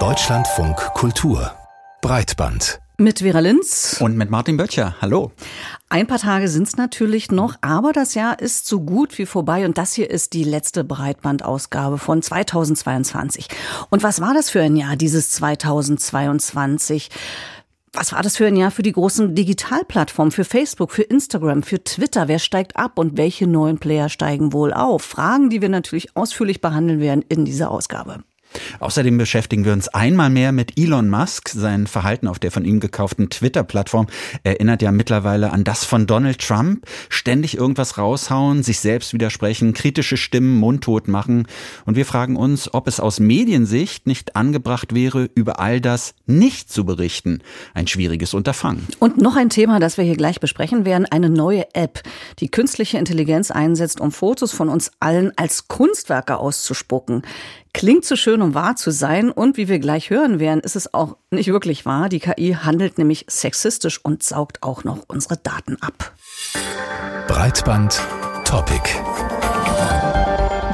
Deutschlandfunk Kultur Breitband mit Vera Linz. Und mit Martin Böttcher. Hallo. Ein paar Tage sind es natürlich noch, aber das Jahr ist so gut wie vorbei und das hier ist die letzte Breitbandausgabe von 2022. Und was war das für ein Jahr, dieses 2022? Was war das für ein Jahr für die großen Digitalplattformen, für Facebook, für Instagram, für Twitter? Wer steigt ab und welche neuen Player steigen wohl auf? Fragen, die wir natürlich ausführlich behandeln werden in dieser Ausgabe. Außerdem beschäftigen wir uns einmal mehr mit Elon Musk. Sein Verhalten auf der von ihm gekauften Twitter-Plattform erinnert ja mittlerweile an das von Donald Trump. Ständig irgendwas raushauen, sich selbst widersprechen, kritische Stimmen mundtot machen. Und wir fragen uns, ob es aus Mediensicht nicht angebracht wäre, über all das nicht zu berichten. Ein schwieriges Unterfangen. Und noch ein Thema, das wir hier gleich besprechen werden, eine neue App, die künstliche Intelligenz einsetzt, um Fotos von uns allen als Kunstwerke auszuspucken. Klingt zu schön, um wahr zu sein. Und wie wir gleich hören werden, ist es auch nicht wirklich wahr. Die KI handelt nämlich sexistisch und saugt auch noch unsere Daten ab. Breitband Topic.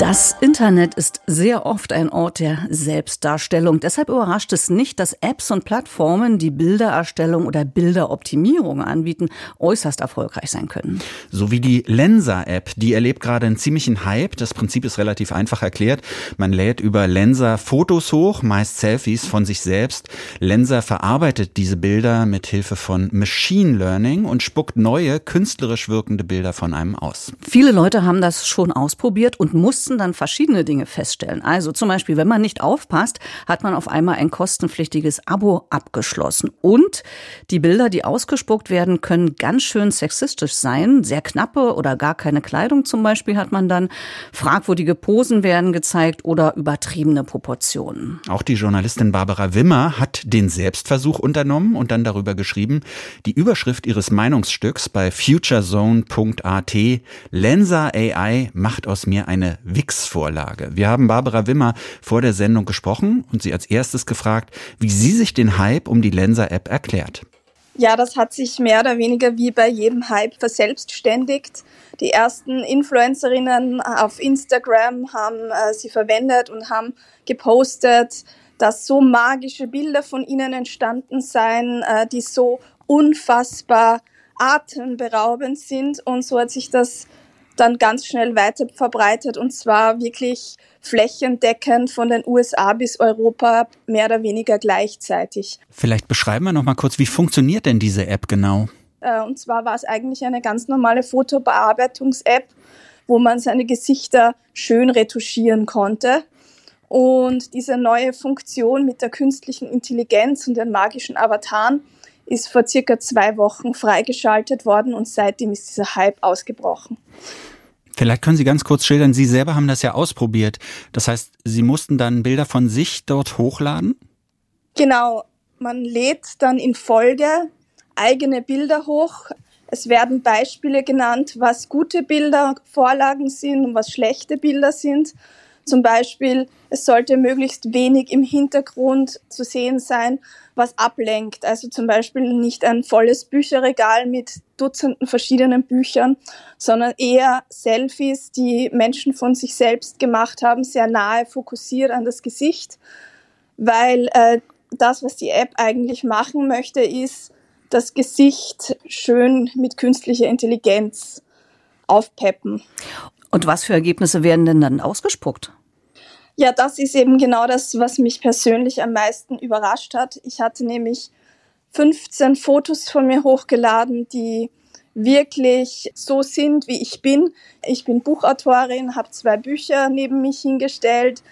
Das Internet ist sehr oft ein Ort der Selbstdarstellung. Deshalb überrascht es nicht, dass Apps und Plattformen, die Bildererstellung oder Bilderoptimierung anbieten, äußerst erfolgreich sein können. So wie die Lensa-App, die erlebt gerade einen ziemlichen Hype. Das Prinzip ist relativ einfach erklärt. Man lädt über Lensa Fotos hoch, meist Selfies von sich selbst. Lensa verarbeitet diese Bilder mit Hilfe von Machine Learning und spuckt neue, künstlerisch wirkende Bilder von einem aus. Viele Leute haben das schon ausprobiert und mussten mussten dann verschiedene Dinge feststellen. Also zum Beispiel, wenn man nicht aufpasst, hat man auf einmal ein kostenpflichtiges Abo abgeschlossen. Und die Bilder, die ausgespuckt werden, können ganz schön sexistisch sein. Sehr knappe oder gar keine Kleidung zum Beispiel hat man dann. Fragwürdige Posen werden gezeigt oder übertriebene Proportionen. Auch die Journalistin Barbara Wimmer hat den Selbstversuch unternommen und dann darüber geschrieben. Die Überschrift ihres Meinungsstücks bei futurezone.at Lensa AI macht aus mir eine Wix-Vorlage. Wir haben Barbara Wimmer vor der Sendung gesprochen und sie als erstes gefragt, wie sie sich den Hype um die Lenser-App erklärt. Ja, das hat sich mehr oder weniger wie bei jedem Hype verselbstständigt. Die ersten Influencerinnen auf Instagram haben äh, sie verwendet und haben gepostet, dass so magische Bilder von ihnen entstanden seien, äh, die so unfassbar atemberaubend sind. Und so hat sich das dann ganz schnell weiter verbreitet und zwar wirklich flächendeckend von den USA bis Europa mehr oder weniger gleichzeitig. Vielleicht beschreiben wir noch mal kurz, wie funktioniert denn diese App genau? Äh, und zwar war es eigentlich eine ganz normale Fotobearbeitungs-App, wo man seine Gesichter schön retuschieren konnte. Und diese neue Funktion mit der künstlichen Intelligenz und den magischen Avataren ist vor circa zwei Wochen freigeschaltet worden und seitdem ist dieser Hype ausgebrochen. Vielleicht können Sie ganz kurz schildern, Sie selber haben das ja ausprobiert. Das heißt, Sie mussten dann Bilder von sich dort hochladen? Genau, man lädt dann in Folge eigene Bilder hoch. Es werden Beispiele genannt, was gute Bilder, Vorlagen sind und was schlechte Bilder sind. Zum Beispiel, es sollte möglichst wenig im Hintergrund zu sehen sein, was ablenkt. Also zum Beispiel nicht ein volles Bücherregal mit Dutzenden verschiedenen Büchern, sondern eher Selfies, die Menschen von sich selbst gemacht haben, sehr nahe fokussiert an das Gesicht, weil äh, das, was die App eigentlich machen möchte, ist, das Gesicht schön mit künstlicher Intelligenz aufpeppen. Und was für Ergebnisse werden denn dann ausgespuckt? Ja, das ist eben genau das, was mich persönlich am meisten überrascht hat. Ich hatte nämlich 15 Fotos von mir hochgeladen, die wirklich so sind, wie ich bin. Ich bin Buchautorin, habe zwei Bücher neben mich hingestellt.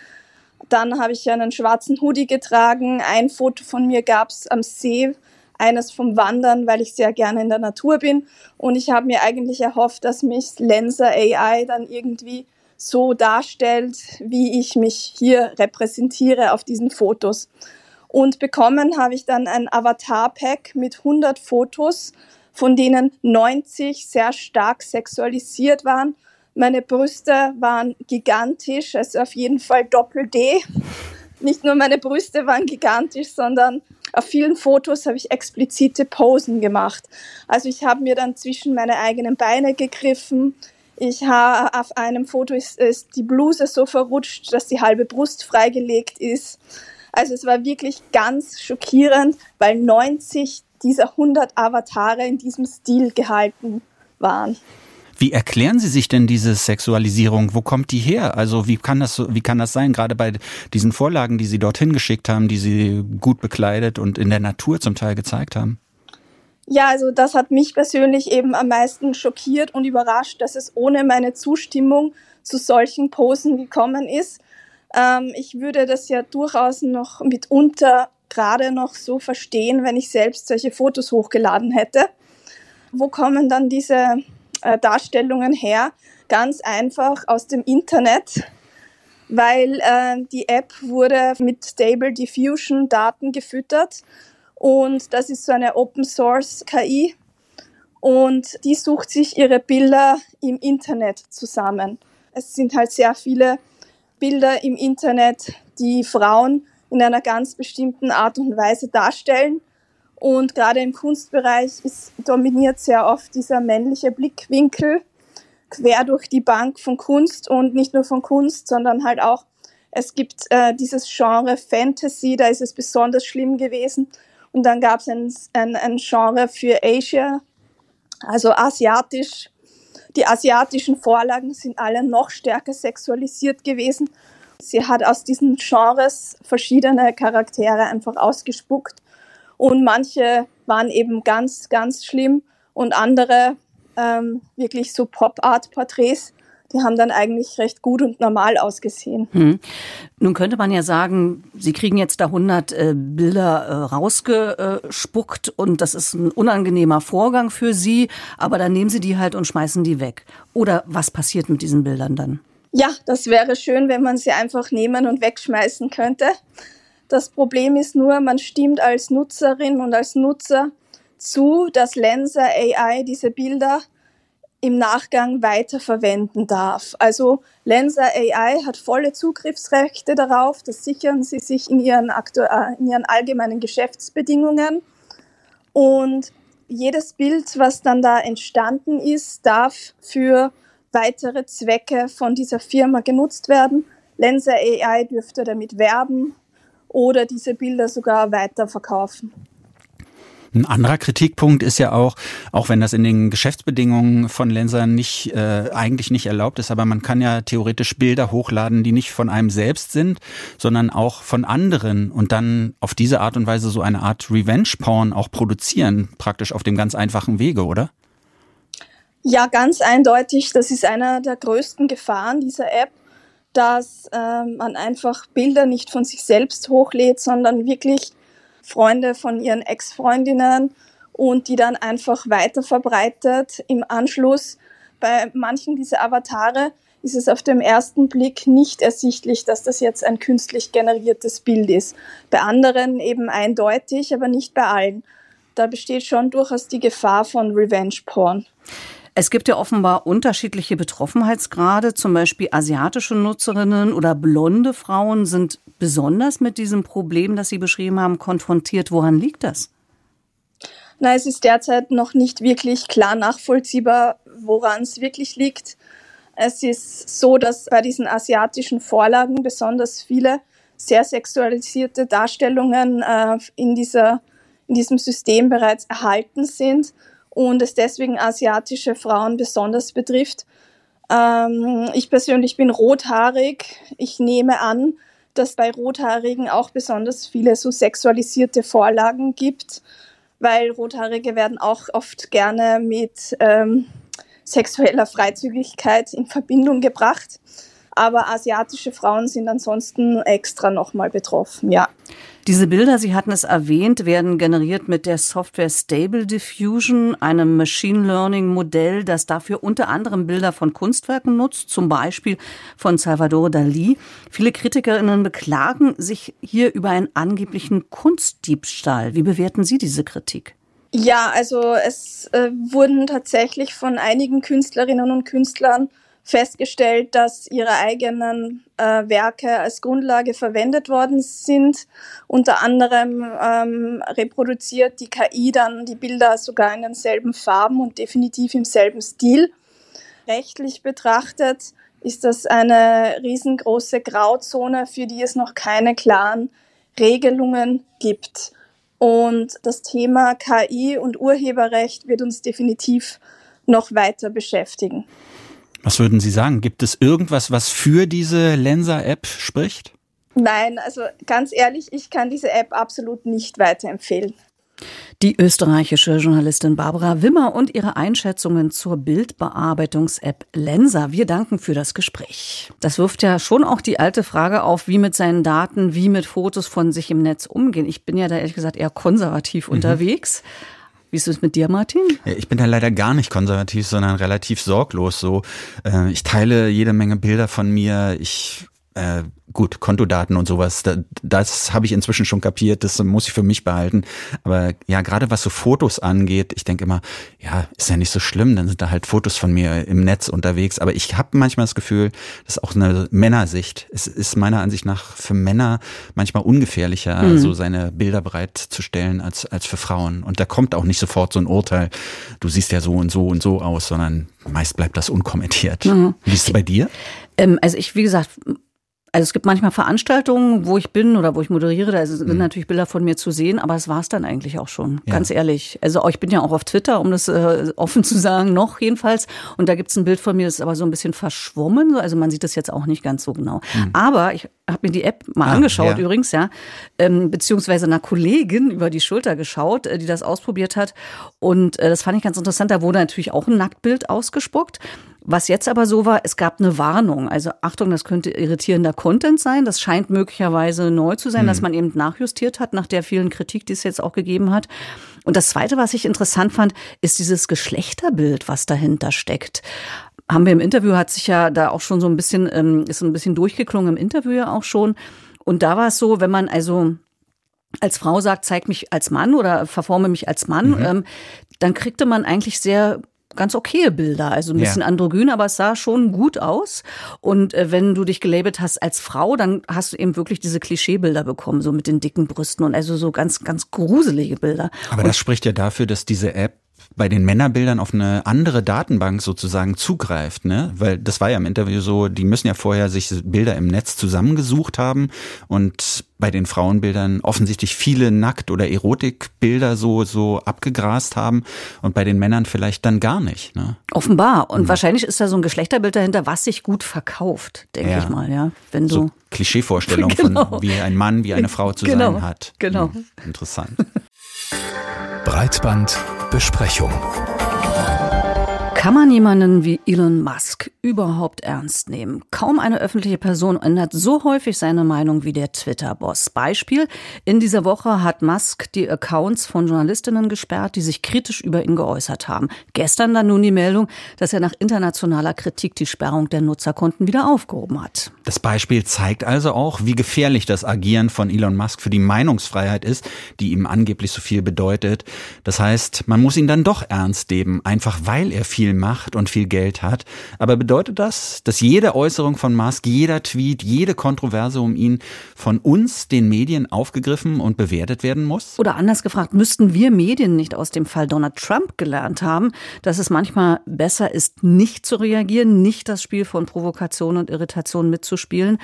Dann habe ich einen schwarzen Hoodie getragen. Ein Foto von mir gab es am See, eines vom Wandern, weil ich sehr gerne in der Natur bin. Und ich habe mir eigentlich erhofft, dass mich Lenser AI dann irgendwie so darstellt, wie ich mich hier repräsentiere auf diesen Fotos. Und bekommen habe ich dann ein Avatar-Pack mit 100 Fotos, von denen 90 sehr stark sexualisiert waren. Meine Brüste waren gigantisch, also auf jeden Fall Doppel-D. Nicht nur meine Brüste waren gigantisch, sondern auf vielen Fotos habe ich explizite Posen gemacht. Also ich habe mir dann zwischen meine eigenen Beine gegriffen, Ich habe auf einem Foto ist, ist die Bluse so verrutscht, dass die halbe Brust freigelegt ist. Also es war wirklich ganz schockierend, weil 90 dieser 100 Avatare in diesem Stil gehalten waren. Wie erklären Sie sich denn diese Sexualisierung? Wo kommt die her? Also wie kann das, wie kann das sein? Gerade bei diesen Vorlagen, die Sie dorthin geschickt haben, die Sie gut bekleidet und in der Natur zum Teil gezeigt haben? Ja, also das hat mich persönlich eben am meisten schockiert und überrascht, dass es ohne meine Zustimmung zu solchen Posen gekommen ist. Ähm, ich würde das ja durchaus noch mitunter gerade noch so verstehen, wenn ich selbst solche Fotos hochgeladen hätte. Wo kommen dann diese äh, Darstellungen her, ganz einfach aus dem Internet, weil äh, die App wurde mit Stable Diffusion Daten gefüttert und das ist so eine Open Source KI und die sucht sich ihre Bilder im Internet zusammen. Es sind halt sehr viele Bilder im Internet, die Frauen in einer ganz bestimmten Art und Weise darstellen und gerade im Kunstbereich ist, dominiert sehr oft dieser männliche Blickwinkel quer durch die Bank von Kunst und nicht nur von Kunst, sondern halt auch, es gibt äh, dieses Genre Fantasy, da ist es besonders schlimm gewesen. Und dann gab es ein, ein, ein Genre für Asia, also asiatisch. Die asiatischen Vorlagen sind alle noch stärker sexualisiert gewesen. Sie hat aus diesen Genres verschiedene Charaktere einfach ausgespuckt und manche waren eben ganz, ganz schlimm und andere ähm, wirklich so Pop-Art-Porträts, die haben dann eigentlich recht gut und normal ausgesehen. Hm. Nun könnte man ja sagen, Sie kriegen jetzt da 100 äh, Bilder äh, rausgespuckt und das ist ein unangenehmer Vorgang für Sie, aber dann nehmen Sie die halt und schmeißen die weg. Oder was passiert mit diesen Bildern dann? Ja, das wäre schön, wenn man sie einfach nehmen und wegschmeißen könnte. Das Problem ist nur, man stimmt als Nutzerin und als Nutzer zu, dass Lenser AI diese Bilder im Nachgang weiterverwenden darf. Also Lenser AI hat volle Zugriffsrechte darauf, das sichern sie sich in ihren, äh, in ihren allgemeinen Geschäftsbedingungen. Und jedes Bild, was dann da entstanden ist, darf für weitere Zwecke von dieser Firma genutzt werden. Lenser AI dürfte damit werben oder diese Bilder sogar weiterverkaufen. Ein anderer Kritikpunkt ist ja auch, auch wenn das in den Geschäftsbedingungen von Lensern nicht äh, eigentlich nicht erlaubt ist, aber man kann ja theoretisch Bilder hochladen, die nicht von einem selbst sind, sondern auch von anderen und dann auf diese Art und Weise so eine Art Revenge-Porn auch produzieren, praktisch auf dem ganz einfachen Wege, oder? Ja, ganz eindeutig. Das ist einer der größten Gefahren dieser App dass ähm, man einfach Bilder nicht von sich selbst hochlädt, sondern wirklich Freunde von ihren Ex-Freundinnen und die dann einfach weiter verbreitet. Im Anschluss bei manchen dieser Avatare ist es auf dem ersten Blick nicht ersichtlich, dass das jetzt ein künstlich generiertes Bild ist. Bei anderen eben eindeutig, aber nicht bei allen. Da besteht schon durchaus die Gefahr von Revenge Porn. Es gibt ja offenbar unterschiedliche Betroffenheitsgrade. Zum Beispiel asiatische Nutzerinnen oder blonde Frauen sind besonders mit diesem Problem, das Sie beschrieben haben, konfrontiert. Woran liegt das? Na, es ist derzeit noch nicht wirklich klar nachvollziehbar, woran es wirklich liegt. Es ist so, dass bei diesen asiatischen Vorlagen besonders viele sehr sexualisierte Darstellungen äh, in, dieser, in diesem System bereits erhalten sind und es deswegen asiatische Frauen besonders betrifft. Ähm, ich persönlich bin rothaarig. Ich nehme an, dass bei Rothaarigen auch besonders viele so sexualisierte Vorlagen gibt, weil Rothaarige werden auch oft gerne mit ähm, sexueller Freizügigkeit in Verbindung gebracht. Aber asiatische Frauen sind ansonsten extra nochmal betroffen, ja. Diese Bilder, Sie hatten es erwähnt, werden generiert mit der Software Stable Diffusion, einem Machine Learning Modell, das dafür unter anderem Bilder von Kunstwerken nutzt, zum Beispiel von Salvador Dali. Viele Kritikerinnen beklagen sich hier über einen angeblichen Kunstdiebstahl. Wie bewerten Sie diese Kritik? Ja, also es äh, wurden tatsächlich von einigen Künstlerinnen und Künstlern festgestellt, dass ihre eigenen äh, Werke als Grundlage verwendet worden sind. Unter anderem ähm, reproduziert die KI dann die Bilder sogar in denselben Farben und definitiv im selben Stil. rechtlich betrachtet ist das eine riesengroße Grauzone, für die es noch keine klaren Regelungen gibt. Und das Thema KI und Urheberrecht wird uns definitiv noch weiter beschäftigen. Was würden Sie sagen? Gibt es irgendwas, was für diese Lensa-App spricht? Nein, also ganz ehrlich, ich kann diese App absolut nicht weiterempfehlen. Die österreichische Journalistin Barbara Wimmer und ihre Einschätzungen zur Bildbearbeitungs-App Lensa. Wir danken für das Gespräch. Das wirft ja schon auch die alte Frage auf, wie mit seinen Daten, wie mit Fotos von sich im Netz umgehen. Ich bin ja da ehrlich gesagt eher konservativ mhm. unterwegs. Wie ist es mit dir, Martin? Ich bin da leider gar nicht konservativ, sondern relativ sorglos so. Äh, ich teile jede Menge Bilder von mir. Ich äh, gut, Kontodaten und sowas, da, das habe ich inzwischen schon kapiert, das muss ich für mich behalten. Aber ja, gerade was so Fotos angeht, ich denke immer, ja, ist ja nicht so schlimm, dann sind da halt Fotos von mir im Netz unterwegs. Aber ich habe manchmal das Gefühl, das ist auch eine Männersicht. Es ist meiner Ansicht nach für Männer manchmal ungefährlicher, mhm. so seine Bilder bereitzustellen als, als für Frauen. Und da kommt auch nicht sofort so ein Urteil, du siehst ja so und so und so aus, sondern meist bleibt das unkommentiert. Mhm. Wie ist es bei dir? Ähm, also ich, wie gesagt, also es gibt manchmal Veranstaltungen, wo ich bin oder wo ich moderiere, da sind mhm. natürlich Bilder von mir zu sehen, aber es war es dann eigentlich auch schon, ja. ganz ehrlich. Also ich bin ja auch auf Twitter, um das äh, offen zu sagen, noch jedenfalls. Und da gibt es ein Bild von mir, das ist aber so ein bisschen verschwommen, also man sieht das jetzt auch nicht ganz so genau. Mhm. Aber ich habe mir die App mal ah, angeschaut ja. übrigens, ja, ähm, beziehungsweise einer Kollegin über die Schulter geschaut, äh, die das ausprobiert hat. Und äh, das fand ich ganz interessant. Da wurde natürlich auch ein Nacktbild ausgespuckt. Was jetzt aber so war, es gab eine Warnung. Also Achtung, das könnte irritierender Content sein. Das scheint möglicherweise neu zu sein, mhm. dass man eben nachjustiert hat nach der vielen Kritik, die es jetzt auch gegeben hat. Und das Zweite, was ich interessant fand, ist dieses Geschlechterbild, was dahinter steckt haben wir im Interview, hat sich ja da auch schon so ein bisschen, ähm, ist so ein bisschen durchgeklungen im Interview ja auch schon. Und da war es so, wenn man also als Frau sagt, zeig mich als Mann oder verforme mich als Mann, mhm. ähm, dann kriegte man eigentlich sehr ganz okaye Bilder, also ein bisschen ja. androgyn, aber es sah schon gut aus. Und äh, wenn du dich gelabelt hast als Frau, dann hast du eben wirklich diese Klischeebilder bekommen, so mit den dicken Brüsten und also so ganz, ganz gruselige Bilder. Aber und das spricht ja dafür, dass diese App bei den Männerbildern auf eine andere Datenbank sozusagen zugreift, ne? Weil das war ja im Interview so, die müssen ja vorher sich Bilder im Netz zusammengesucht haben und bei den Frauenbildern offensichtlich viele Nackt- oder Erotikbilder so, so abgegrast haben und bei den Männern vielleicht dann gar nicht. Ne? Offenbar. Und mhm. wahrscheinlich ist da so ein Geschlechterbild dahinter, was sich gut verkauft, denke ja. ich mal, ja. Wenn du. So Klischeevorstellung genau. von wie ein Mann, wie eine Frau zu genau. sein hat. Genau. Mhm. Interessant. Breitbandbesprechung. Kann man jemanden wie Elon Musk überhaupt ernst nehmen? Kaum eine öffentliche Person ändert so häufig seine Meinung wie der Twitter-Boss. Beispiel, in dieser Woche hat Musk die Accounts von Journalistinnen gesperrt, die sich kritisch über ihn geäußert haben. Gestern dann nun die Meldung, dass er nach internationaler Kritik die Sperrung der Nutzerkonten wieder aufgehoben hat. Das Beispiel zeigt also auch, wie gefährlich das Agieren von Elon Musk für die Meinungsfreiheit ist, die ihm angeblich so viel bedeutet. Das heißt, man muss ihn dann doch ernst nehmen, einfach weil er viel viel Macht und viel Geld hat. Aber bedeutet das, dass jede Äußerung von Musk, jeder Tweet, jede Kontroverse um ihn von uns, den Medien, aufgegriffen und bewertet werden muss? Oder anders gefragt, müssten wir Medien nicht aus dem Fall Donald Trump gelernt haben, dass es manchmal besser ist, nicht zu reagieren, nicht das Spiel von Provokation und Irritation mitzuspielen?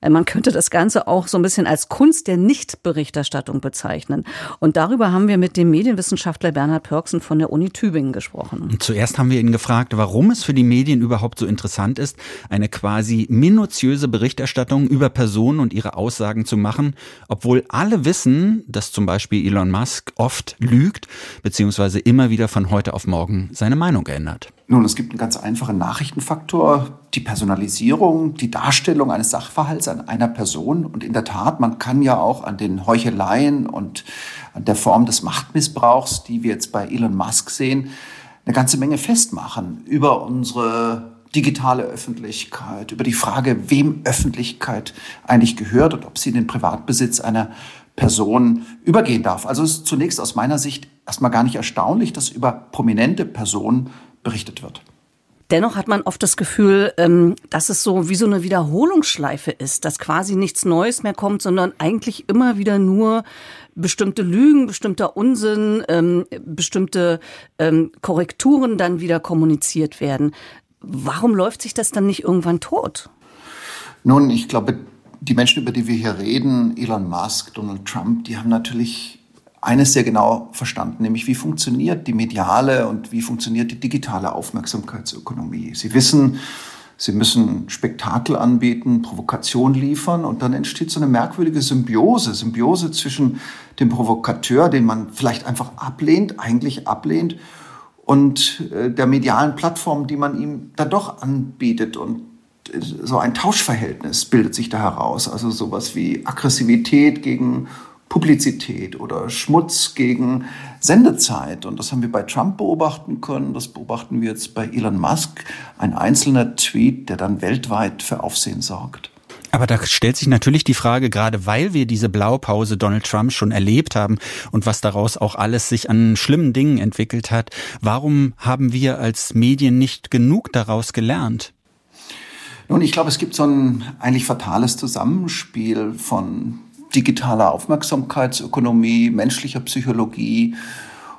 Äh, man könnte das Ganze auch so ein bisschen als Kunst der Nichtberichterstattung bezeichnen. Und darüber haben wir mit dem Medienwissenschaftler Bernhard Pörksen von der Uni Tübingen gesprochen. Und zuerst haben wir ihn ihn gefragt, warum es für die Medien überhaupt so interessant ist, eine quasi minutiöse Berichterstattung über Personen und ihre Aussagen zu machen, obwohl alle wissen, dass zum Beispiel Elon Musk oft lügt, beziehungsweise immer wieder von heute auf morgen seine Meinung ändert. Nun, es gibt einen ganz einfachen Nachrichtenfaktor, die Personalisierung, die Darstellung eines Sachverhalts an einer Person. Und in der Tat, man kann ja auch an den Heucheleien und an der Form des Machtmissbrauchs, die wir jetzt bei Elon Musk sehen, eine ganze Menge festmachen über unsere digitale Öffentlichkeit, über die Frage, wem Öffentlichkeit eigentlich gehört und ob sie in den Privatbesitz einer Person übergehen darf. Also es ist zunächst aus meiner Sicht erstmal gar nicht erstaunlich, dass über prominente Personen berichtet wird. Dennoch hat man oft das Gefühl, ähm, dass es so wie so eine Wiederholungsschleife ist, dass quasi nichts Neues mehr kommt, sondern eigentlich immer wieder nur bestimmte Lügen, bestimmter Unsinn, ähm, bestimmte ähm, Korrekturen dann wieder kommuniziert werden. Warum läuft sich das dann nicht irgendwann tot? Nun, ich glaube, die Menschen, über die wir hier reden, Elon Musk, Donald Trump, die haben natürlich eines sehr genau verstanden, nämlich wie funktioniert die mediale und wie funktioniert die digitale Aufmerksamkeitsökonomie. Sie wissen, sie müssen Spektakel anbieten, Provokation liefern und dann entsteht so eine merkwürdige Symbiose, Symbiose zwischen dem Provokateur, den man vielleicht einfach ablehnt, eigentlich ablehnt, und äh, der medialen Plattform, die man ihm da doch anbietet und so ein Tauschverhältnis bildet sich da heraus. Also sowas wie Aggressivität gegen Publizität oder Schmutz gegen Sendezeit. Und das haben wir bei Trump beobachten können. Das beobachten wir jetzt bei Elon Musk. Ein einzelner Tweet, der dann weltweit für Aufsehen sorgt. Aber da stellt sich natürlich die Frage, gerade weil wir diese Blaupause Donald Trump schon erlebt haben und was daraus auch alles sich an schlimmen Dingen entwickelt hat, warum haben wir als Medien nicht genug daraus gelernt? Nun, ich glaube, es gibt so ein eigentlich fatales Zusammenspiel von digitaler Aufmerksamkeitsökonomie, menschlicher Psychologie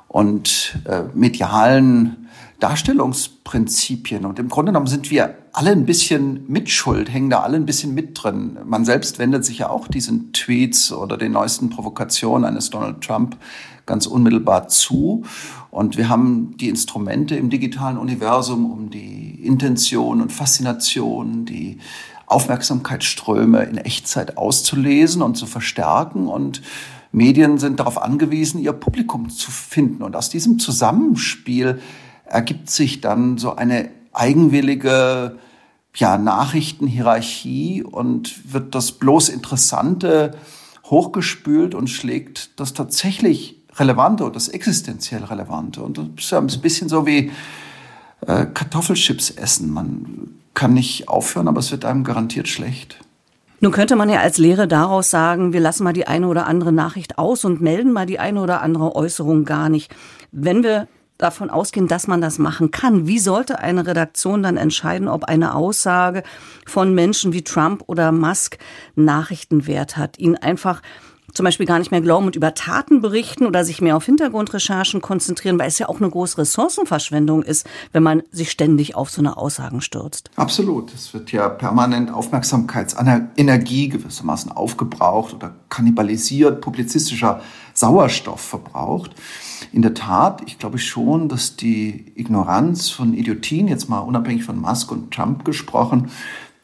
und äh, medialen Darstellungsprinzipien. Und im Grunde genommen sind wir alle ein bisschen mitschuld, hängen da alle ein bisschen mit drin. Man selbst wendet sich ja auch diesen Tweets oder den neuesten Provokationen eines Donald Trump ganz unmittelbar zu. Und wir haben die Instrumente im digitalen Universum, um die Intention und Faszination, die Aufmerksamkeitsströme in Echtzeit auszulesen und zu verstärken. Und Medien sind darauf angewiesen, ihr Publikum zu finden. Und aus diesem Zusammenspiel ergibt sich dann so eine eigenwillige ja, Nachrichtenhierarchie und wird das bloß Interessante hochgespült und schlägt das tatsächlich Relevante und das existenziell Relevante. Und das ist ja ein bisschen so wie äh, Kartoffelchips essen. Man kann nicht aufhören, aber es wird einem garantiert schlecht. Nun könnte man ja als Lehre daraus sagen, wir lassen mal die eine oder andere Nachricht aus und melden mal die eine oder andere Äußerung gar nicht. Wenn wir davon ausgehen, dass man das machen kann. Wie sollte eine Redaktion dann entscheiden, ob eine Aussage von Menschen wie Trump oder Musk Nachrichtenwert hat? Ihn einfach zum Beispiel gar nicht mehr glauben und über Taten berichten oder sich mehr auf Hintergrundrecherchen konzentrieren, weil es ja auch eine große Ressourcenverschwendung ist, wenn man sich ständig auf so eine Aussagen stürzt. Absolut. Es wird ja permanent Aufmerksamkeitsenergie gewissermaßen aufgebraucht oder kannibalisiert, publizistischer Sauerstoff verbraucht in der Tat, ich glaube schon, dass die Ignoranz von Idiotien, jetzt mal unabhängig von Musk und Trump gesprochen,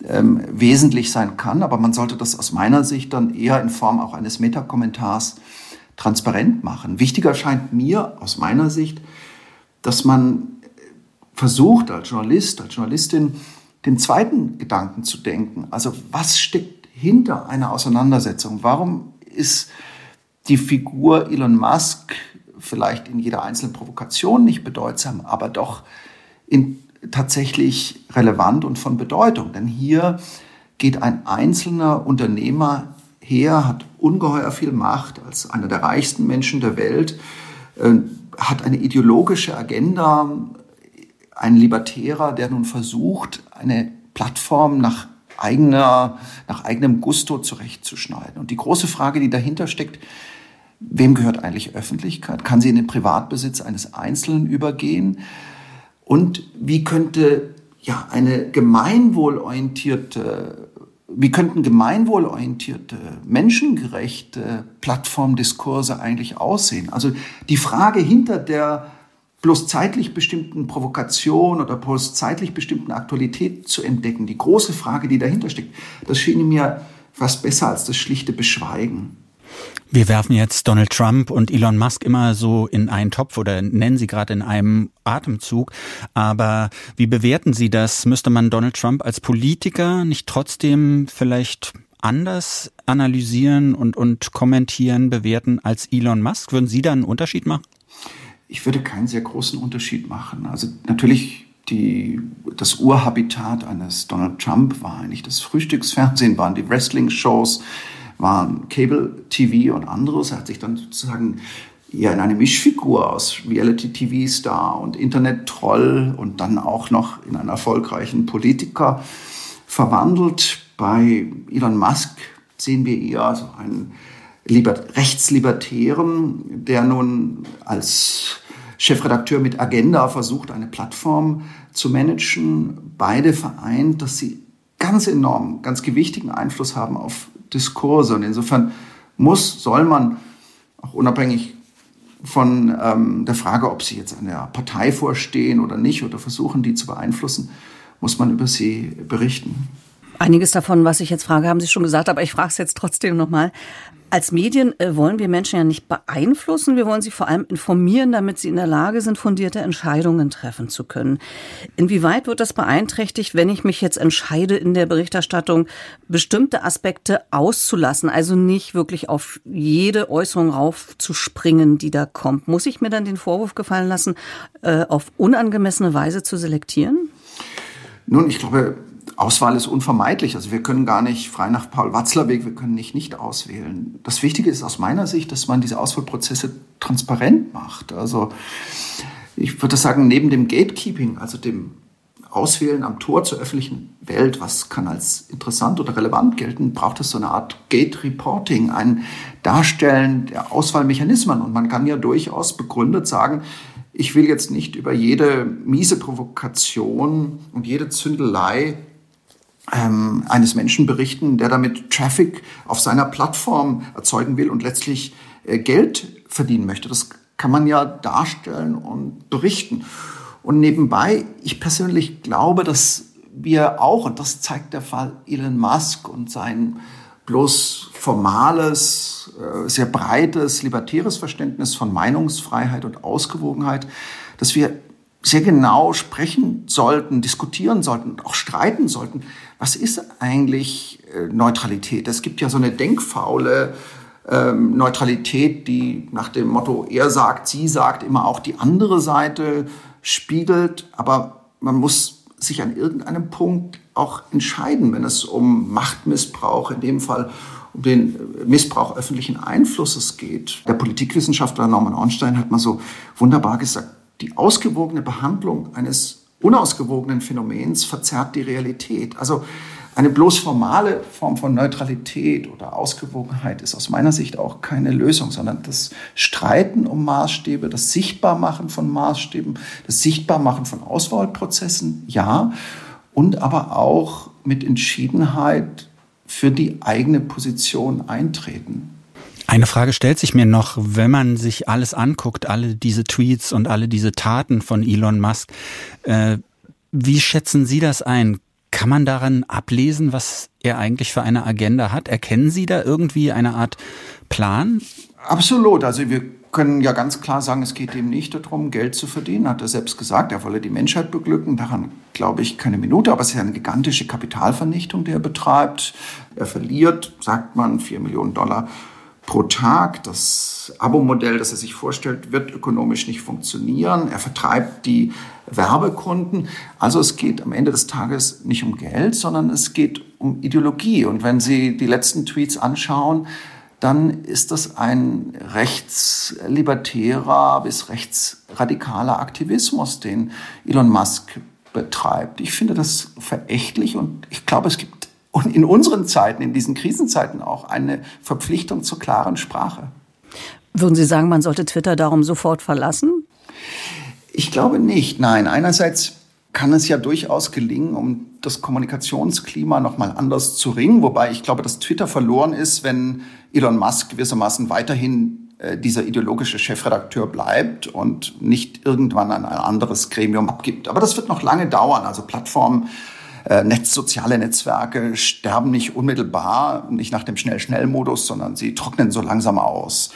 ähm, wesentlich sein kann. Aber man sollte das aus meiner Sicht dann eher in Form auch eines Metakommentars transparent machen. Wichtiger scheint mir aus meiner Sicht, dass man versucht als Journalist, als Journalistin, den zweiten Gedanken zu denken. Also was steckt hinter einer Auseinandersetzung? Warum ist die Figur Elon Musk vielleicht in jeder einzelnen Provokation nicht bedeutsam, aber doch in, tatsächlich relevant und von Bedeutung. Denn hier geht ein einzelner Unternehmer her, hat ungeheuer viel Macht als einer der reichsten Menschen der Welt, äh, hat eine ideologische Agenda, ein Libertärer, der nun versucht, eine Plattform nach eigener, nach eigenem Gusto zurechtzuschneiden. Und die große Frage, die dahinter steckt, Wem gehört eigentlich Öffentlichkeit? Kann sie in den Privatbesitz eines Einzelnen übergehen? Und wie könnte ja eine gemeinwohlorientierte, wie könnten gemeinwohlorientierte, menschengerechte Plattformdiskurse eigentlich aussehen? Also die Frage hinter der bloß zeitlich bestimmten Provokation oder bloß zeitlich bestimmten Aktualität zu entdecken, die große Frage, die dahinter steckt, das schien mir fast besser als das schlichte Beschweigen. Wir werfen jetzt Donald Trump und Elon Musk immer so in einen Topf oder nennen sie gerade in einem Atemzug. Aber wie bewerten Sie das? Müsste man Donald Trump als Politiker nicht trotzdem vielleicht anders analysieren und, und kommentieren, bewerten als Elon Musk? Würden Sie da einen Unterschied machen? Ich würde keinen sehr großen Unterschied machen. Also natürlich die, das Urhabitat eines Donald Trump war eigentlich das Frühstücksfernsehen, waren die Wrestling-Shows, waren Cable TV und anderes. Er hat sich dann sozusagen ja in eine Mischfigur aus Reality-TV-Star und Internet-Troll und dann auch noch in einen erfolgreichen Politiker verwandelt. Bei Elon Musk sehen wir eher so einen Liber Rechtslibertären, der nun als Chefredakteur mit Agenda versucht, eine Plattform zu managen. Beide vereint, dass sie ganz enorm, ganz gewichtigen Einfluss haben auf Diskurse. Und insofern muss, soll man auch unabhängig von ähm, der Frage, ob sie jetzt einer Partei vorstehen oder nicht oder versuchen, die zu beeinflussen, muss man über sie berichten. Einiges davon, was ich jetzt frage, haben Sie schon gesagt, aber ich frage es jetzt trotzdem nochmal. Als Medien äh, wollen wir Menschen ja nicht beeinflussen, wir wollen sie vor allem informieren, damit sie in der Lage sind, fundierte Entscheidungen treffen zu können. Inwieweit wird das beeinträchtigt, wenn ich mich jetzt entscheide, in der Berichterstattung bestimmte Aspekte auszulassen, also nicht wirklich auf jede Äußerung raufzuspringen, die da kommt? Muss ich mir dann den Vorwurf gefallen lassen, äh, auf unangemessene Weise zu selektieren? Nun, ich glaube, Auswahl ist unvermeidlich. Also wir können gar nicht frei nach Paul Watzlawick, wir können nicht nicht auswählen. Das Wichtige ist aus meiner Sicht, dass man diese Auswahlprozesse transparent macht. Also ich würde sagen, neben dem Gatekeeping, also dem Auswählen am Tor zur öffentlichen Welt, was kann als interessant oder relevant gelten, braucht es so eine Art Gate Reporting, ein Darstellen der Auswahlmechanismen. Und man kann ja durchaus begründet sagen, ich will jetzt nicht über jede miese Provokation und jede Zündelei ähm, eines Menschen berichten, der damit Traffic auf seiner Plattform erzeugen will und letztlich äh, Geld verdienen möchte. Das kann man ja darstellen und berichten. Und nebenbei, ich persönlich glaube, dass wir auch, und das zeigt der Fall Elon Musk und sein bloß formales, äh, sehr breites, libertäres Verständnis von Meinungsfreiheit und Ausgewogenheit, dass wir sehr genau sprechen sollten, diskutieren sollten und auch streiten sollten. Was ist eigentlich äh, Neutralität? Es gibt ja so eine denkfaule ähm, Neutralität, die nach dem Motto er sagt, sie sagt, immer auch die andere Seite spiegelt. Aber man muss sich an irgendeinem Punkt auch entscheiden, wenn es um Machtmissbrauch, in dem Fall um den Missbrauch öffentlichen Einflusses geht. Der Politikwissenschaftler Norman Ornstein hat mal so wunderbar gesagt, die ausgewogene Behandlung eines unausgewogenen Phänomens verzerrt die Realität. Also eine bloß formale Form von Neutralität oder Ausgewogenheit ist aus meiner Sicht auch keine Lösung, sondern das Streiten um Maßstäbe, das Sichtbarmachen von Maßstäben, das Sichtbarmachen von Auswahlprozessen, ja, und aber auch mit Entschiedenheit für die eigene Position eintreten. Eine Frage stellt sich mir noch, wenn man sich alles anguckt, alle diese Tweets und alle diese Taten von Elon Musk. Äh, wie schätzen Sie das ein? Kann man daran ablesen, was er eigentlich für eine Agenda hat? Erkennen Sie da irgendwie eine Art Plan? Absolut. Also wir können ja ganz klar sagen, es geht ihm nicht darum, Geld zu verdienen, hat er selbst gesagt. Er wolle die Menschheit beglücken. Daran glaube ich keine Minute. Aber es ist ja eine gigantische Kapitalvernichtung, die er betreibt. Er verliert, sagt man, vier Millionen Dollar pro Tag. Das Abo-Modell, das er sich vorstellt, wird ökonomisch nicht funktionieren. Er vertreibt die Werbekunden. Also es geht am Ende des Tages nicht um Geld, sondern es geht um Ideologie. Und wenn Sie die letzten Tweets anschauen, dann ist das ein rechtslibertärer bis rechtsradikaler Aktivismus, den Elon Musk betreibt. Ich finde das verächtlich und ich glaube, es gibt und in unseren Zeiten, in diesen Krisenzeiten auch eine Verpflichtung zur klaren Sprache. Würden Sie sagen, man sollte Twitter darum sofort verlassen? Ich glaube nicht. Nein, einerseits kann es ja durchaus gelingen, um das Kommunikationsklima noch mal anders zu ringen, wobei ich glaube, dass Twitter verloren ist, wenn Elon Musk gewissermaßen weiterhin äh, dieser ideologische Chefredakteur bleibt und nicht irgendwann an ein anderes Gremium abgibt. Aber das wird noch lange dauern. Also Plattformen äh, Netz, soziale Netzwerke sterben nicht unmittelbar, nicht nach dem Schnell-Schnell-Modus, sondern sie trocknen so langsam aus.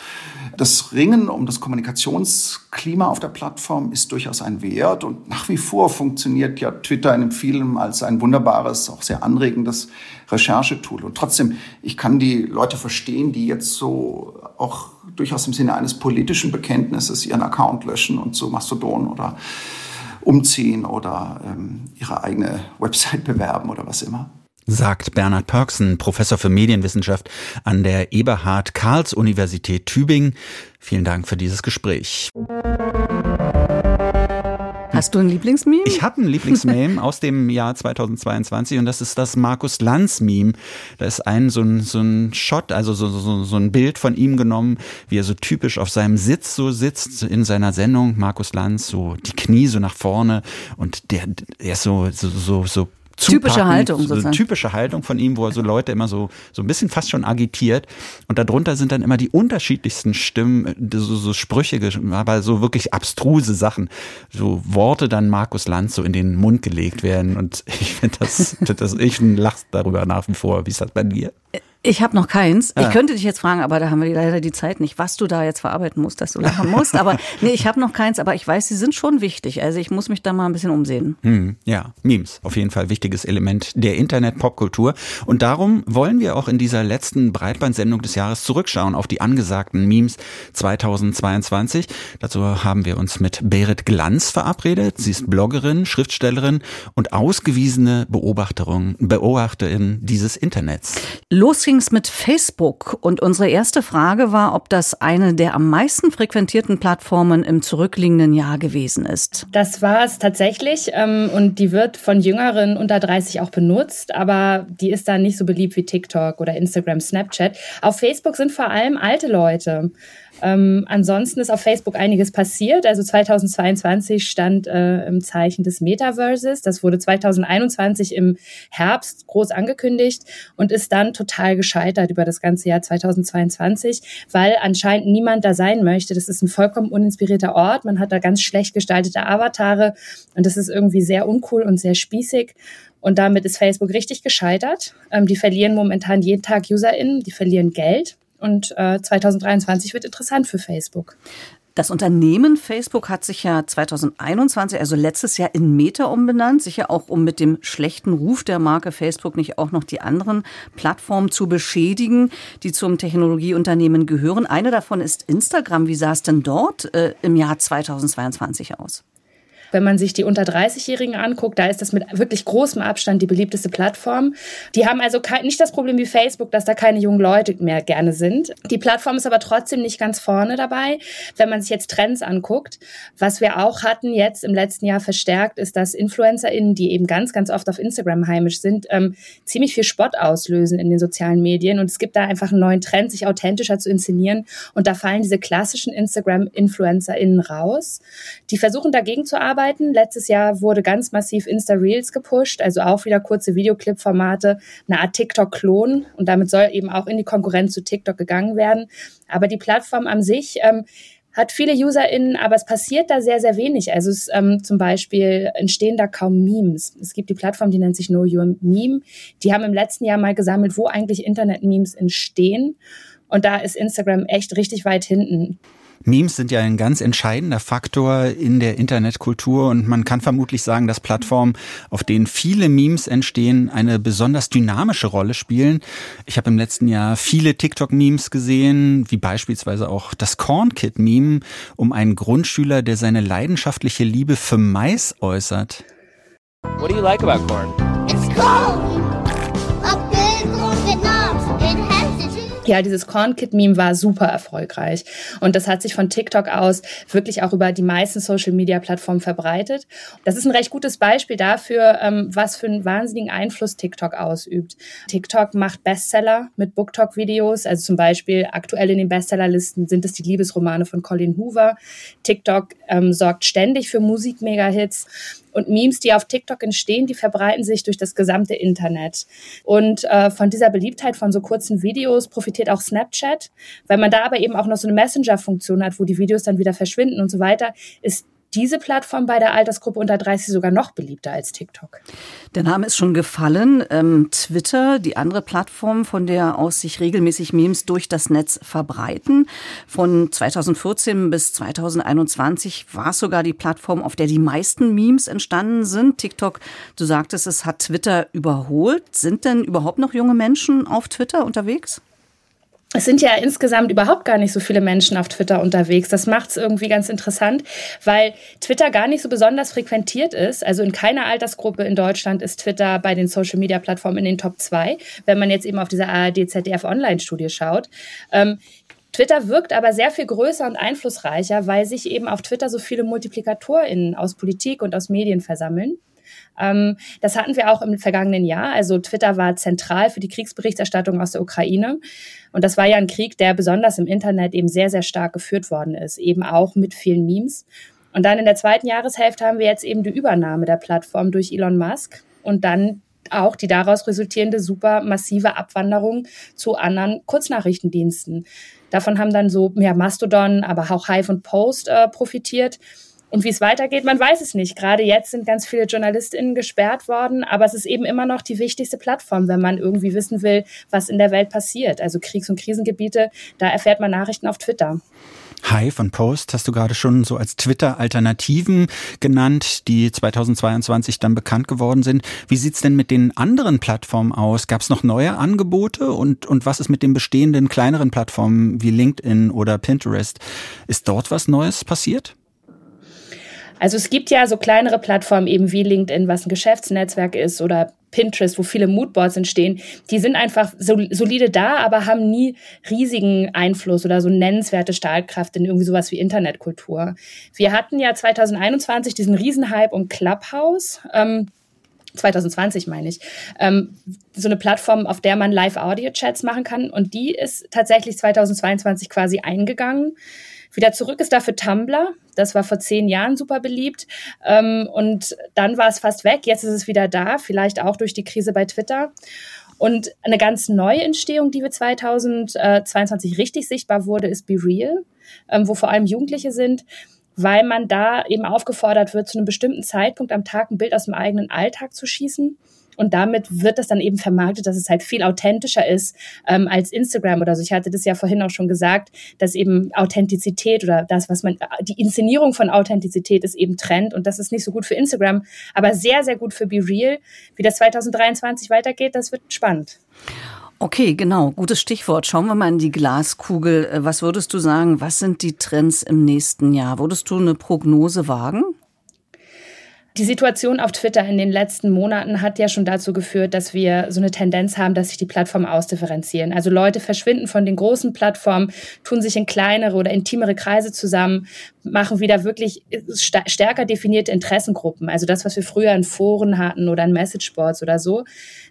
Das Ringen um das Kommunikationsklima auf der Plattform ist durchaus ein Wert und nach wie vor funktioniert ja Twitter in vielen als ein wunderbares, auch sehr anregendes Recherchetool. Und trotzdem, ich kann die Leute verstehen, die jetzt so auch durchaus im Sinne eines politischen Bekenntnisses ihren Account löschen und zu Mastodon oder umziehen oder ähm, ihre eigene Website bewerben oder was immer. Sagt Bernhard Pörksen, Professor für Medienwissenschaft an der Eberhard Karls Universität Tübingen. Vielen Dank für dieses Gespräch. Hast du ein Lieblingsmeme? Ich habe ein Lieblingsmeme aus dem Jahr 2022 und das ist das Markus Lanz-Meme. Da ist ein so ein, so ein Shot, also so, so, so ein Bild von ihm genommen, wie er so typisch auf seinem Sitz so sitzt in seiner Sendung. Markus Lanz, so die Knie so nach vorne und der, er ist so, so, so, so Typische Haltung sozusagen. So typische Haltung von ihm, wo er so Leute immer so, so ein bisschen fast schon agitiert. Und darunter sind dann immer die unterschiedlichsten Stimmen, so, so Sprüche, aber so wirklich abstruse Sachen. So Worte dann Markus Lanz so in den Mund gelegt werden. Und ich finde das, das, ich lachst darüber nach wie vor. Wie ist das bei dir? Ich habe noch keins. Ah. Ich könnte dich jetzt fragen, aber da haben wir leider die Zeit nicht, was du da jetzt verarbeiten musst, dass du lachen musst. Aber nee, ich habe noch keins, aber ich weiß, sie sind schon wichtig. Also ich muss mich da mal ein bisschen umsehen. Hm, ja, Memes, auf jeden Fall wichtiges Element der Internet-Popkultur. Und darum wollen wir auch in dieser letzten Breitbandsendung des Jahres zurückschauen auf die angesagten Memes 2022. Dazu haben wir uns mit Berit Glanz verabredet. Sie ist Bloggerin, Schriftstellerin und ausgewiesene Beobachterin, Beobachterin dieses Internets. Los ging's mit Facebook und unsere erste Frage war, ob das eine der am meisten frequentierten Plattformen im zurückliegenden Jahr gewesen ist. Das war es tatsächlich ähm, und die wird von Jüngeren unter 30 auch benutzt, aber die ist da nicht so beliebt wie TikTok oder Instagram, Snapchat. Auf Facebook sind vor allem alte Leute. Ähm, ansonsten ist auf Facebook einiges passiert. Also 2022 stand äh, im Zeichen des Metaverses. Das wurde 2021 im Herbst groß angekündigt und ist dann total gescheitert über das ganze Jahr 2022, weil anscheinend niemand da sein möchte. Das ist ein vollkommen uninspirierter Ort. Man hat da ganz schlecht gestaltete Avatare und das ist irgendwie sehr uncool und sehr spießig. Und damit ist Facebook richtig gescheitert. Ähm, die verlieren momentan jeden Tag UserInnen, die verlieren Geld. Und äh, 2023 wird interessant für Facebook. Das Unternehmen Facebook hat sich ja 2021, also letztes Jahr in Meta umbenannt, sicher auch um mit dem schlechten Ruf der Marke Facebook nicht auch noch die anderen Plattformen zu beschädigen, die zum Technologieunternehmen gehören. Eine davon ist Instagram. Wie sah es denn dort äh, im Jahr 2022 aus? Wenn man sich die unter 30-Jährigen anguckt, da ist das mit wirklich großem Abstand die beliebteste Plattform. Die haben also nicht das Problem wie Facebook, dass da keine jungen Leute mehr gerne sind. Die Plattform ist aber trotzdem nicht ganz vorne dabei. Wenn man sich jetzt Trends anguckt, was wir auch hatten jetzt im letzten Jahr verstärkt, ist, dass InfluencerInnen, die eben ganz, ganz oft auf Instagram heimisch sind, ähm, ziemlich viel Spott auslösen in den sozialen Medien. Und es gibt da einfach einen neuen Trend, sich authentischer zu inszenieren. Und da fallen diese klassischen Instagram-InfluencerInnen raus. Die versuchen dagegen zu arbeiten arbeiten. Letztes Jahr wurde ganz massiv Insta-Reels gepusht, also auch wieder kurze Videoclip-Formate, eine Art TikTok-Klon. Und damit soll eben auch in die Konkurrenz zu TikTok gegangen werden. Aber die Plattform an sich ähm, hat viele UserInnen, aber es passiert da sehr, sehr wenig. Also es ähm, zum Beispiel entstehen da kaum Memes. Es gibt die Plattform, die nennt sich Know Your Meme. Die haben im letzten Jahr mal gesammelt, wo eigentlich Internet-Memes entstehen. Und da ist Instagram echt richtig weit hinten. Memes sind ja ein ganz entscheidender Faktor in der Internetkultur und man kann vermutlich sagen, dass Plattformen, auf denen viele Memes entstehen, eine besonders dynamische Rolle spielen. Ich habe im letzten Jahr viele TikTok-Memes gesehen, wie beispielsweise auch das Corn Kid-Meme um einen Grundschüler, der seine leidenschaftliche Liebe für Mais äußert. What do you like about corn? It's cold. Ja, dieses Corn Kid Meme war super erfolgreich und das hat sich von TikTok aus wirklich auch über die meisten Social Media Plattformen verbreitet. Das ist ein recht gutes Beispiel dafür, ähm, was für einen wahnsinnigen Einfluss TikTok ausübt. TikTok macht Bestseller mit BookTok Videos, also zum Beispiel aktuell in den Bestsellerlisten sind es die Liebesromane von Colin Hoover. TikTok ähm, sorgt ständig für Musik-Mega-Hits und Memes, die auf TikTok entstehen, die verbreiten sich durch das gesamte Internet. Und äh, von dieser Beliebtheit von so kurzen Videos profitiert auch Snapchat. Weil man da aber eben auch noch so eine Messenger-Funktion hat, wo die Videos dann wieder verschwinden und so weiter, ist diese Plattform bei der Altersgruppe unter 30 sogar noch beliebter als TikTok. Der Name ist schon gefallen. Ähm, Twitter, die andere Plattform, von der aus sich regelmäßig Memes durch das Netz verbreiten. Von 2014 bis 2021 war es sogar die Plattform, auf der die meisten Memes entstanden sind. TikTok, du sagtest, es hat Twitter überholt. Sind denn überhaupt noch junge Menschen auf Twitter unterwegs? Es sind ja insgesamt überhaupt gar nicht so viele Menschen auf Twitter unterwegs. Das macht es irgendwie ganz interessant, weil Twitter gar nicht so besonders frequentiert ist. Also in keiner Altersgruppe in Deutschland ist Twitter bei den Social-Media-Plattformen in den Top 2, wenn man jetzt eben auf diese ARD-ZDF-Online-Studie schaut. Ähm, Twitter wirkt aber sehr viel größer und einflussreicher, weil sich eben auf Twitter so viele MultiplikatorInnen aus Politik und aus Medien versammeln. Ähm, das hatten wir auch im vergangenen Jahr. Also Twitter war zentral für die Kriegsberichterstattung aus der Ukraine. Und das war ja ein Krieg, der besonders im Internet eben sehr, sehr stark geführt worden ist, eben auch mit vielen Memes. Und dann in der zweiten Jahreshälfte haben wir jetzt eben die Übernahme der Plattform durch Elon Musk und dann auch die daraus resultierende super massive Abwanderung zu anderen Kurznachrichtendiensten. Davon haben dann so mehr Mastodon, aber auch Hive und Post äh, profitiert. Und wie es weitergeht, man weiß es nicht. Gerade jetzt sind ganz viele JournalistInnen gesperrt worden, aber es ist eben immer noch die wichtigste Plattform, wenn man irgendwie wissen will, was in der Welt passiert. Also Kriegs- und Krisengebiete, da erfährt man Nachrichten auf Twitter. Hive und Post hast du gerade schon so als Twitter-Alternativen genannt, die 2022 dann bekannt geworden sind. Wie sieht's denn mit den anderen Plattformen aus? Gab es noch neue Angebote und, und was ist mit den bestehenden kleineren Plattformen wie LinkedIn oder Pinterest? Ist dort was Neues passiert? Also es gibt ja so kleinere Plattformen eben wie LinkedIn, was ein Geschäftsnetzwerk ist oder Pinterest, wo viele Moodboards entstehen, die sind einfach solide da, aber haben nie riesigen Einfluss oder so nennenswerte Stahlkraft in irgendwie sowas wie Internetkultur. Wir hatten ja 2021 diesen Riesenhype um Clubhouse. Ähm, 2020 meine ich, ähm, so eine Plattform, auf der man Live-Audio-Chats machen kann. Und die ist tatsächlich 2022 quasi eingegangen. Wieder zurück ist dafür Tumblr. Das war vor zehn Jahren super beliebt. Ähm, und dann war es fast weg. Jetzt ist es wieder da, vielleicht auch durch die Krise bei Twitter. Und eine ganz neue Entstehung, die wir 2022 richtig sichtbar wurde, ist Be Real, ähm, wo vor allem Jugendliche sind weil man da eben aufgefordert wird, zu einem bestimmten Zeitpunkt am Tag ein Bild aus dem eigenen Alltag zu schießen und damit wird das dann eben vermarktet, dass es halt viel authentischer ist ähm, als Instagram oder so. Ich hatte das ja vorhin auch schon gesagt, dass eben Authentizität oder das, was man, die Inszenierung von Authentizität ist eben Trend und das ist nicht so gut für Instagram, aber sehr, sehr gut für Be Real. Wie das 2023 weitergeht, das wird spannend. Okay, genau, gutes Stichwort. Schauen wir mal in die Glaskugel. Äh, was würdest du sagen, was sind die Trends im nächsten Jahr? Würdest du eine Prognose wagen? Die Situation auf Twitter in den letzten Monaten hat ja schon dazu geführt, dass wir so eine Tendenz haben, dass sich die Plattformen ausdifferenzieren. Also Leute verschwinden von den großen Plattformen, tun sich in kleinere oder intimere Kreise zusammen, machen wieder wirklich stärker definierte Interessengruppen. Also das, was wir früher in Foren hatten oder in Messageboards oder so.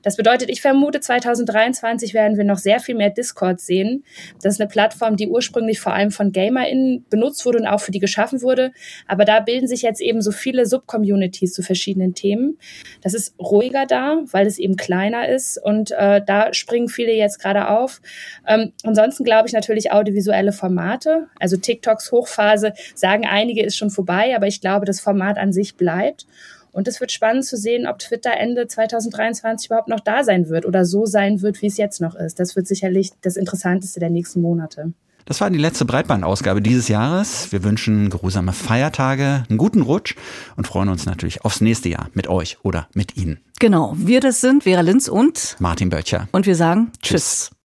Das bedeutet, ich vermute, 2023 werden wir noch sehr viel mehr Discord sehen. Das ist eine Plattform, die ursprünglich vor allem von GamerInnen benutzt wurde und auch für die geschaffen wurde. Aber da bilden sich jetzt eben so viele Subcommunities zu verschiedenen Themen. Das ist ruhiger da, weil es eben kleiner ist und äh, da springen viele jetzt gerade auf. Ähm, ansonsten glaube ich natürlich audiovisuelle Formate, also TikToks Hochphase sagen einige, ist schon vorbei, aber ich glaube, das Format an sich bleibt. Und es wird spannend zu sehen, ob Twitter Ende 2023 überhaupt noch da sein wird oder so sein wird, wie es jetzt noch ist. Das wird sicherlich das Interessanteste der nächsten Monate. Das war die letzte Breitbandausgabe dieses Jahres. Wir wünschen geruhsame Feiertage, einen guten Rutsch und freuen uns natürlich aufs nächste Jahr mit euch oder mit Ihnen. Genau, wir das sind Vera Linz und Martin Böttcher. Und wir sagen Tschüss. Tschüss.